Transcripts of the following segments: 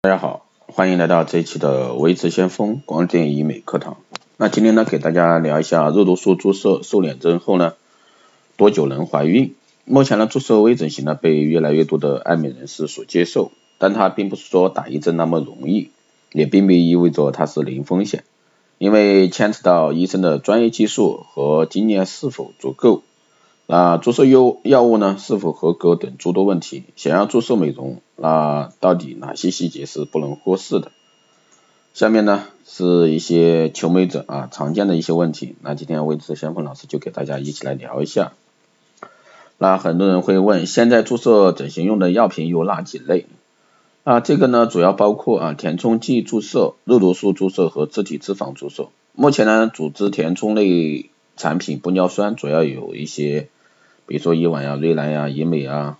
大家好，欢迎来到这一期的维持先锋光电医美课堂。那今天呢，给大家聊一下肉毒素注射瘦脸针后呢，多久能怀孕？目前呢，注射微整形呢被越来越多的爱美人士所接受，但它并不是说打一针那么容易，也并不意味着它是零风险，因为牵扯到医生的专业技术和经验是否足够。那注射药药物呢是否合格等诸多问题，想要注射美容，那到底哪些细节是不能忽视的？下面呢是一些求美者啊常见的一些问题，那今天魏志先锋老师就给大家一起来聊一下。那很多人会问，现在注射整形用的药品有哪几类？啊，这个呢主要包括啊填充剂注射、肉毒素注射和自体脂肪注射。目前呢，组织填充类产品玻尿酸主要有一些。比如说伊婉呀、瑞兰呀、医美啊，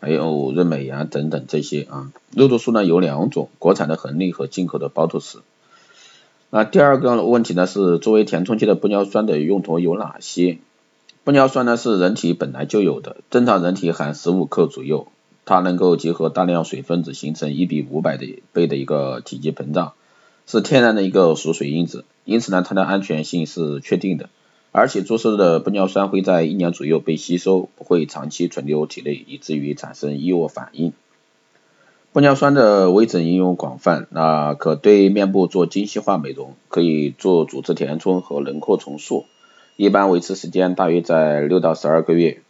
还有润美呀等等这些啊。肉毒素呢有两种，国产的恒力和进口的包图斯。那第二个问题呢是作为填充剂的玻尿酸的用途有哪些？玻尿酸呢是人体本来就有的，正常人体含十五克左右，它能够结合大量水分子形成一比五百的倍的一个体积膨胀，是天然的一个锁水因子，因此呢它的安全性是确定的。而且注射的玻尿酸会在一年左右被吸收，不会长期存留体内，以至于产生异物反应。玻尿酸的微整应用广泛，那可对面部做精细化美容，可以做组织填充和轮廓重塑，一般维持时间大约在六到十二个月。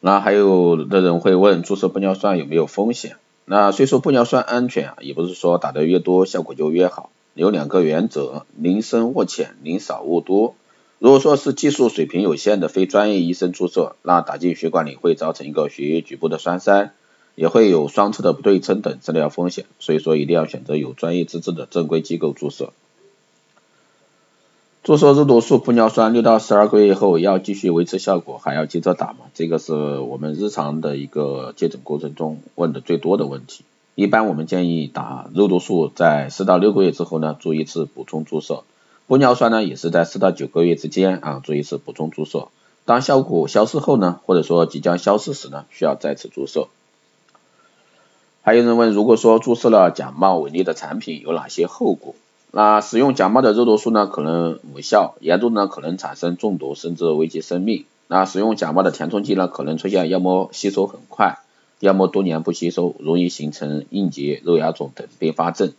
那还有的人会问，注射玻尿酸有没有风险？那虽说玻尿酸安全啊，也不是说打的越多效果就越好。有两个原则：宁深勿浅，宁少勿多。如果说是技术水平有限的非专业医生注射，那打进血管里会造成一个血液局部的栓塞，也会有双侧的不对称等治疗风险。所以说一定要选择有专业资质的正规机构注射。注射肉毒素玻尿酸六到十二个月后要继续维持效果，还要接着打吗？这个是我们日常的一个接诊过程中问的最多的问题。一般我们建议打肉毒素在四到六个月之后呢做一次补充注射，玻尿酸呢也是在四到九个月之间啊做一次补充注射，当效果消失后呢或者说即将消失时呢需要再次注射。还有人问，如果说注射了假冒伪劣的产品有哪些后果？那使用假冒的肉毒素呢可能无效，严重呢可能产生中毒甚至危及生命。那使用假冒的填充剂呢可能出现要么吸收很快。要么多年不吸收，容易形成硬结、肉芽肿等并发症。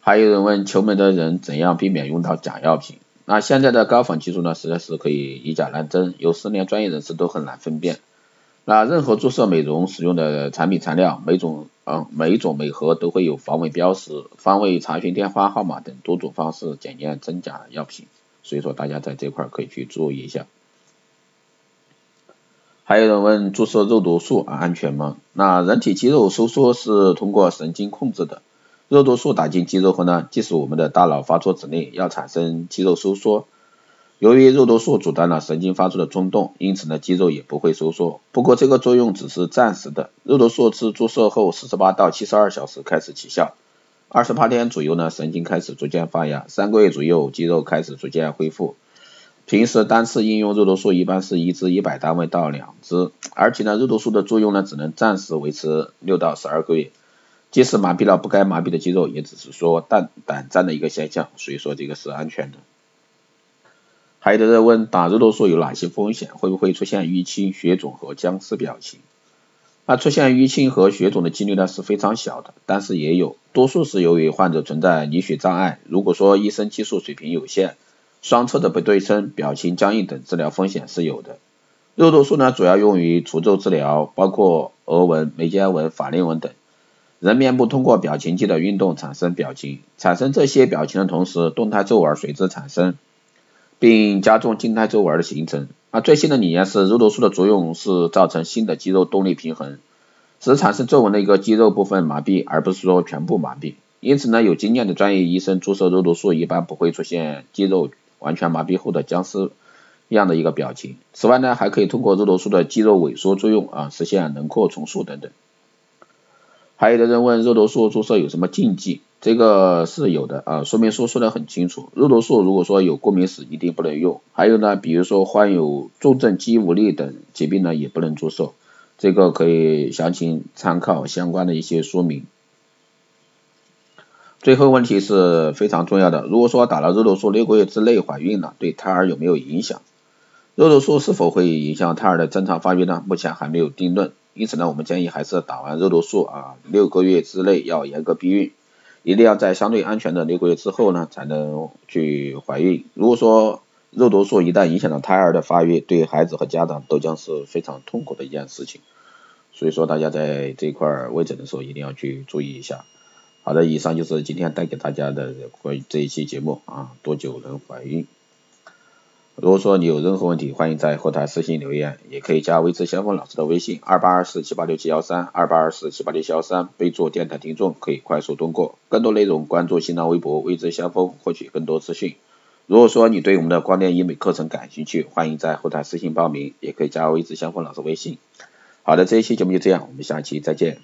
还有人问，求美的人怎样避免用到假药品？那现在的高仿技术呢，实在是可以以假乱真，有时连专业人士都很难分辨。那任何注射美容使用的产品材料，每种嗯每种每盒都会有防伪标识、方位查询电话号码等多种方式检验真假药品，所以说大家在这块可以去注意一下。还有人问注射肉毒素安全吗？那人体肌肉收缩是通过神经控制的，肉毒素打进肌肉后呢，即使我们的大脑发出指令要产生肌肉收缩，由于肉毒素阻断了神经发出的冲动，因此呢肌肉也不会收缩。不过这个作用只是暂时的，肉毒素自注射后四十八到七十二小时开始起效，二十八天左右呢神经开始逐渐发芽，三个月左右肌肉开始逐渐恢复。平时单次应用肉毒素一般是一支一百单位到两支，而且呢，肉毒素的作用呢只能暂时维持六到十二个月，即使麻痹了不该麻痹的肌肉，也只是说胆胆战的一个现象，所以说这个是安全的。还有的人问打肉毒素有哪些风险，会不会出现淤青、血肿和僵尸表情？那出现淤青和血肿的几率呢是非常小的，但是也有，多数是由于患者存在凝血障碍，如果说医生技术水平有限。双侧的不对称、表情僵硬等治疗风险是有的。肉毒素呢，主要用于除皱治疗，包括额纹、眉间纹、法令纹等。人面部通过表情肌的运动产生表情，产生这些表情的同时，动态皱纹随之产生，并加重静态皱纹的形成。而最新的理念是，肉毒素的作用是造成新的肌肉动力平衡，使产生皱纹的一个肌肉部分麻痹，而不是说全部麻痹。因此呢，有经验的专业医生注射肉毒素一般不会出现肌肉。完全麻痹后的僵尸样的一个表情。此外呢，还可以通过肉毒素的肌肉萎缩作用啊，实现轮廓重塑等等。还有的人问肉毒素注射有什么禁忌？这个是有的啊，说明书说的很清楚。肉毒素如果说有过敏史，一定不能用。还有呢，比如说患有重症肌无力等疾病呢，也不能注射。这个可以详情参考相关的一些说明。最后问题是非常重要的，如果说打了肉毒素六个月之内怀孕了，对胎儿有没有影响？肉毒素是否会影响胎儿的正常发育呢？目前还没有定论，因此呢，我们建议还是打完肉毒素啊，六个月之内要严格避孕，一定要在相对安全的六个月之后呢，才能去怀孕。如果说肉毒素一旦影响了胎儿的发育，对孩子和家长都将是非常痛苦的一件事情。所以说，大家在这一块问诊的时候一定要去注意一下。好的，以上就是今天带给大家的关于这一期节目啊，多久能怀孕？如果说你有任何问题，欢迎在后台私信留言，也可以加微知先锋老师的微信二八二四七八六七幺三二八二四七八六七幺三，备注电台听众，可以快速通过。更多内容关注新浪微博微知先锋，获取更多资讯。如果说你对我们的光电医美课程感兴趣，欢迎在后台私信报名，也可以加微知先锋老师微信。好的，这一期节目就这样，我们下期再见。